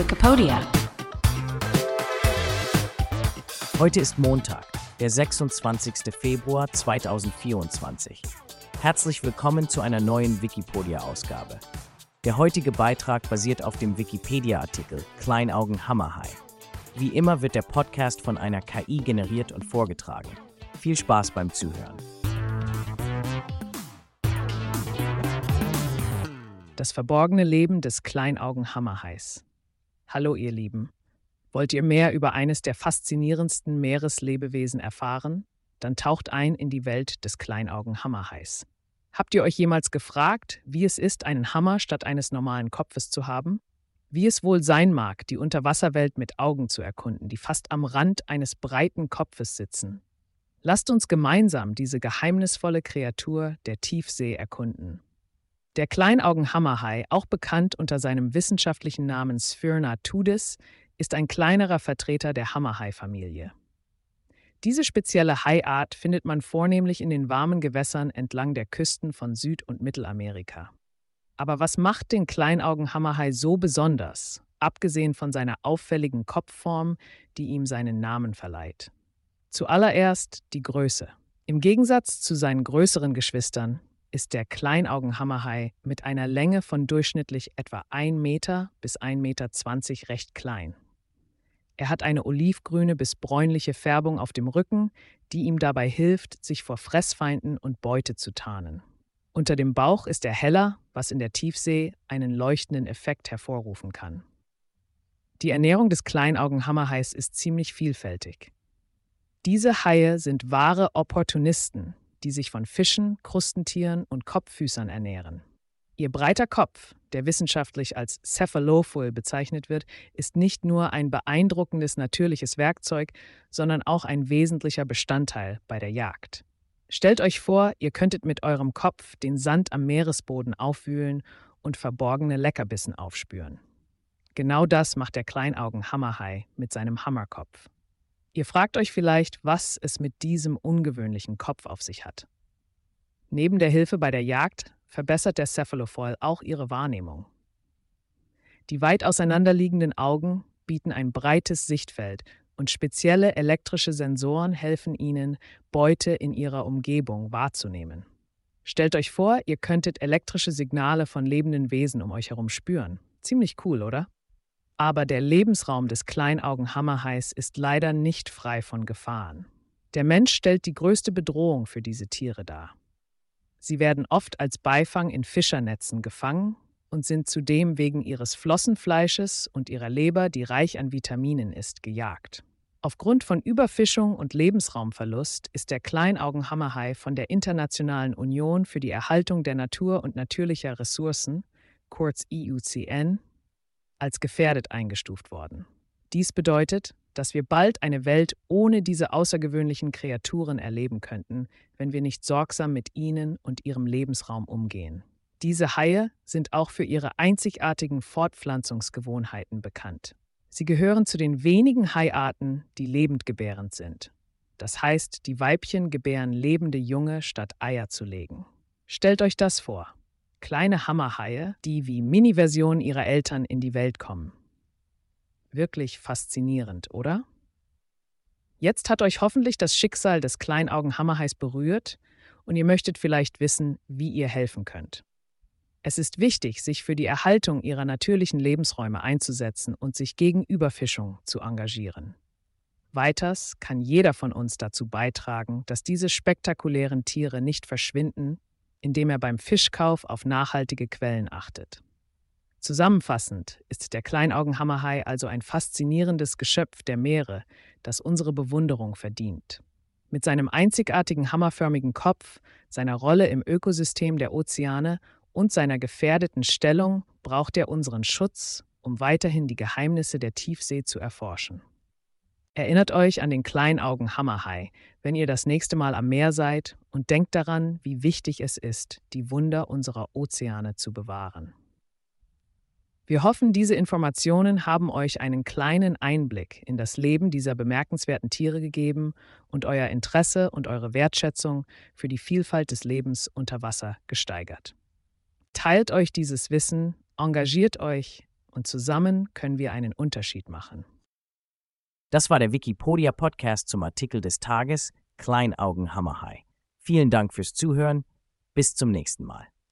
Wikipedia. Heute ist Montag, der 26. Februar 2024. Herzlich willkommen zu einer neuen Wikipedia-Ausgabe. Der heutige Beitrag basiert auf dem Wikipedia-Artikel Kleinaugen Hammerhai. Wie immer wird der Podcast von einer KI generiert und vorgetragen. Viel Spaß beim Zuhören. Das verborgene Leben des Kleinaugen Hammerhais. Hallo ihr Lieben. Wollt ihr mehr über eines der faszinierendsten Meereslebewesen erfahren? Dann taucht ein in die Welt des Kleinaugen Hammerhais. Habt ihr euch jemals gefragt, wie es ist, einen Hammer statt eines normalen Kopfes zu haben? Wie es wohl sein mag, die Unterwasserwelt mit Augen zu erkunden, die fast am Rand eines breiten Kopfes sitzen. Lasst uns gemeinsam diese geheimnisvolle Kreatur der Tiefsee erkunden. Der Kleinaugenhammerhai, auch bekannt unter seinem wissenschaftlichen Namen Sphyrna tudis, ist ein kleinerer Vertreter der Hammerhai-Familie. Diese spezielle Haiart findet man vornehmlich in den warmen Gewässern entlang der Küsten von Süd- und Mittelamerika. Aber was macht den Kleinaugenhammerhai so besonders, abgesehen von seiner auffälligen Kopfform, die ihm seinen Namen verleiht? Zuallererst die Größe. Im Gegensatz zu seinen größeren Geschwistern ist der Kleinaugenhammerhai mit einer Länge von durchschnittlich etwa 1 Meter bis 1,20 Meter recht klein. Er hat eine olivgrüne bis bräunliche Färbung auf dem Rücken, die ihm dabei hilft, sich vor Fressfeinden und Beute zu tarnen. Unter dem Bauch ist er heller, was in der Tiefsee einen leuchtenden Effekt hervorrufen kann. Die Ernährung des Kleinaugenhammerhais ist ziemlich vielfältig. Diese Haie sind wahre Opportunisten, die sich von Fischen, Krustentieren und Kopffüßern ernähren. Ihr breiter Kopf, der wissenschaftlich als Cephalophul bezeichnet wird, ist nicht nur ein beeindruckendes natürliches Werkzeug, sondern auch ein wesentlicher Bestandteil bei der Jagd. Stellt euch vor, ihr könntet mit eurem Kopf den Sand am Meeresboden aufwühlen und verborgene Leckerbissen aufspüren. Genau das macht der Kleinaugen-Hammerhai mit seinem Hammerkopf. Ihr fragt euch vielleicht, was es mit diesem ungewöhnlichen Kopf auf sich hat. Neben der Hilfe bei der Jagd verbessert der Cephalofoil auch ihre Wahrnehmung. Die weit auseinanderliegenden Augen bieten ein breites Sichtfeld und spezielle elektrische Sensoren helfen ihnen, Beute in ihrer Umgebung wahrzunehmen. Stellt euch vor, ihr könntet elektrische Signale von lebenden Wesen um euch herum spüren. Ziemlich cool, oder? Aber der Lebensraum des Kleinaugenhammerhais ist leider nicht frei von Gefahren. Der Mensch stellt die größte Bedrohung für diese Tiere dar. Sie werden oft als Beifang in Fischernetzen gefangen und sind zudem wegen ihres Flossenfleisches und ihrer Leber, die reich an Vitaminen ist, gejagt. Aufgrund von Überfischung und Lebensraumverlust ist der Kleinaugenhammerhai von der Internationalen Union für die Erhaltung der Natur und natürlicher Ressourcen, kurz IUCN, als gefährdet eingestuft worden. Dies bedeutet, dass wir bald eine Welt ohne diese außergewöhnlichen Kreaturen erleben könnten, wenn wir nicht sorgsam mit ihnen und ihrem Lebensraum umgehen. Diese Haie sind auch für ihre einzigartigen Fortpflanzungsgewohnheiten bekannt. Sie gehören zu den wenigen Haiarten, die lebendgebärend sind. Das heißt, die Weibchen gebären lebende Junge, statt Eier zu legen. Stellt euch das vor. Kleine Hammerhaie, die wie Mini-Versionen ihrer Eltern in die Welt kommen. Wirklich faszinierend, oder? Jetzt hat euch hoffentlich das Schicksal des Kleinaugen-Hammerhais berührt und ihr möchtet vielleicht wissen, wie ihr helfen könnt. Es ist wichtig, sich für die Erhaltung ihrer natürlichen Lebensräume einzusetzen und sich gegen Überfischung zu engagieren. Weiters kann jeder von uns dazu beitragen, dass diese spektakulären Tiere nicht verschwinden, indem er beim Fischkauf auf nachhaltige Quellen achtet. Zusammenfassend ist der Kleinaugenhammerhai also ein faszinierendes Geschöpf der Meere, das unsere Bewunderung verdient. Mit seinem einzigartigen hammerförmigen Kopf, seiner Rolle im Ökosystem der Ozeane und seiner gefährdeten Stellung braucht er unseren Schutz, um weiterhin die Geheimnisse der Tiefsee zu erforschen. Erinnert euch an den Kleinaugen Hammerhai, wenn ihr das nächste Mal am Meer seid und denkt daran, wie wichtig es ist, die Wunder unserer Ozeane zu bewahren. Wir hoffen, diese Informationen haben euch einen kleinen Einblick in das Leben dieser bemerkenswerten Tiere gegeben und euer Interesse und eure Wertschätzung für die Vielfalt des Lebens unter Wasser gesteigert. Teilt euch dieses Wissen, engagiert euch und zusammen können wir einen Unterschied machen. Das war der Wikipedia Podcast zum Artikel des Tages Kleinaugenhammerhai. Vielen Dank fürs Zuhören. Bis zum nächsten Mal.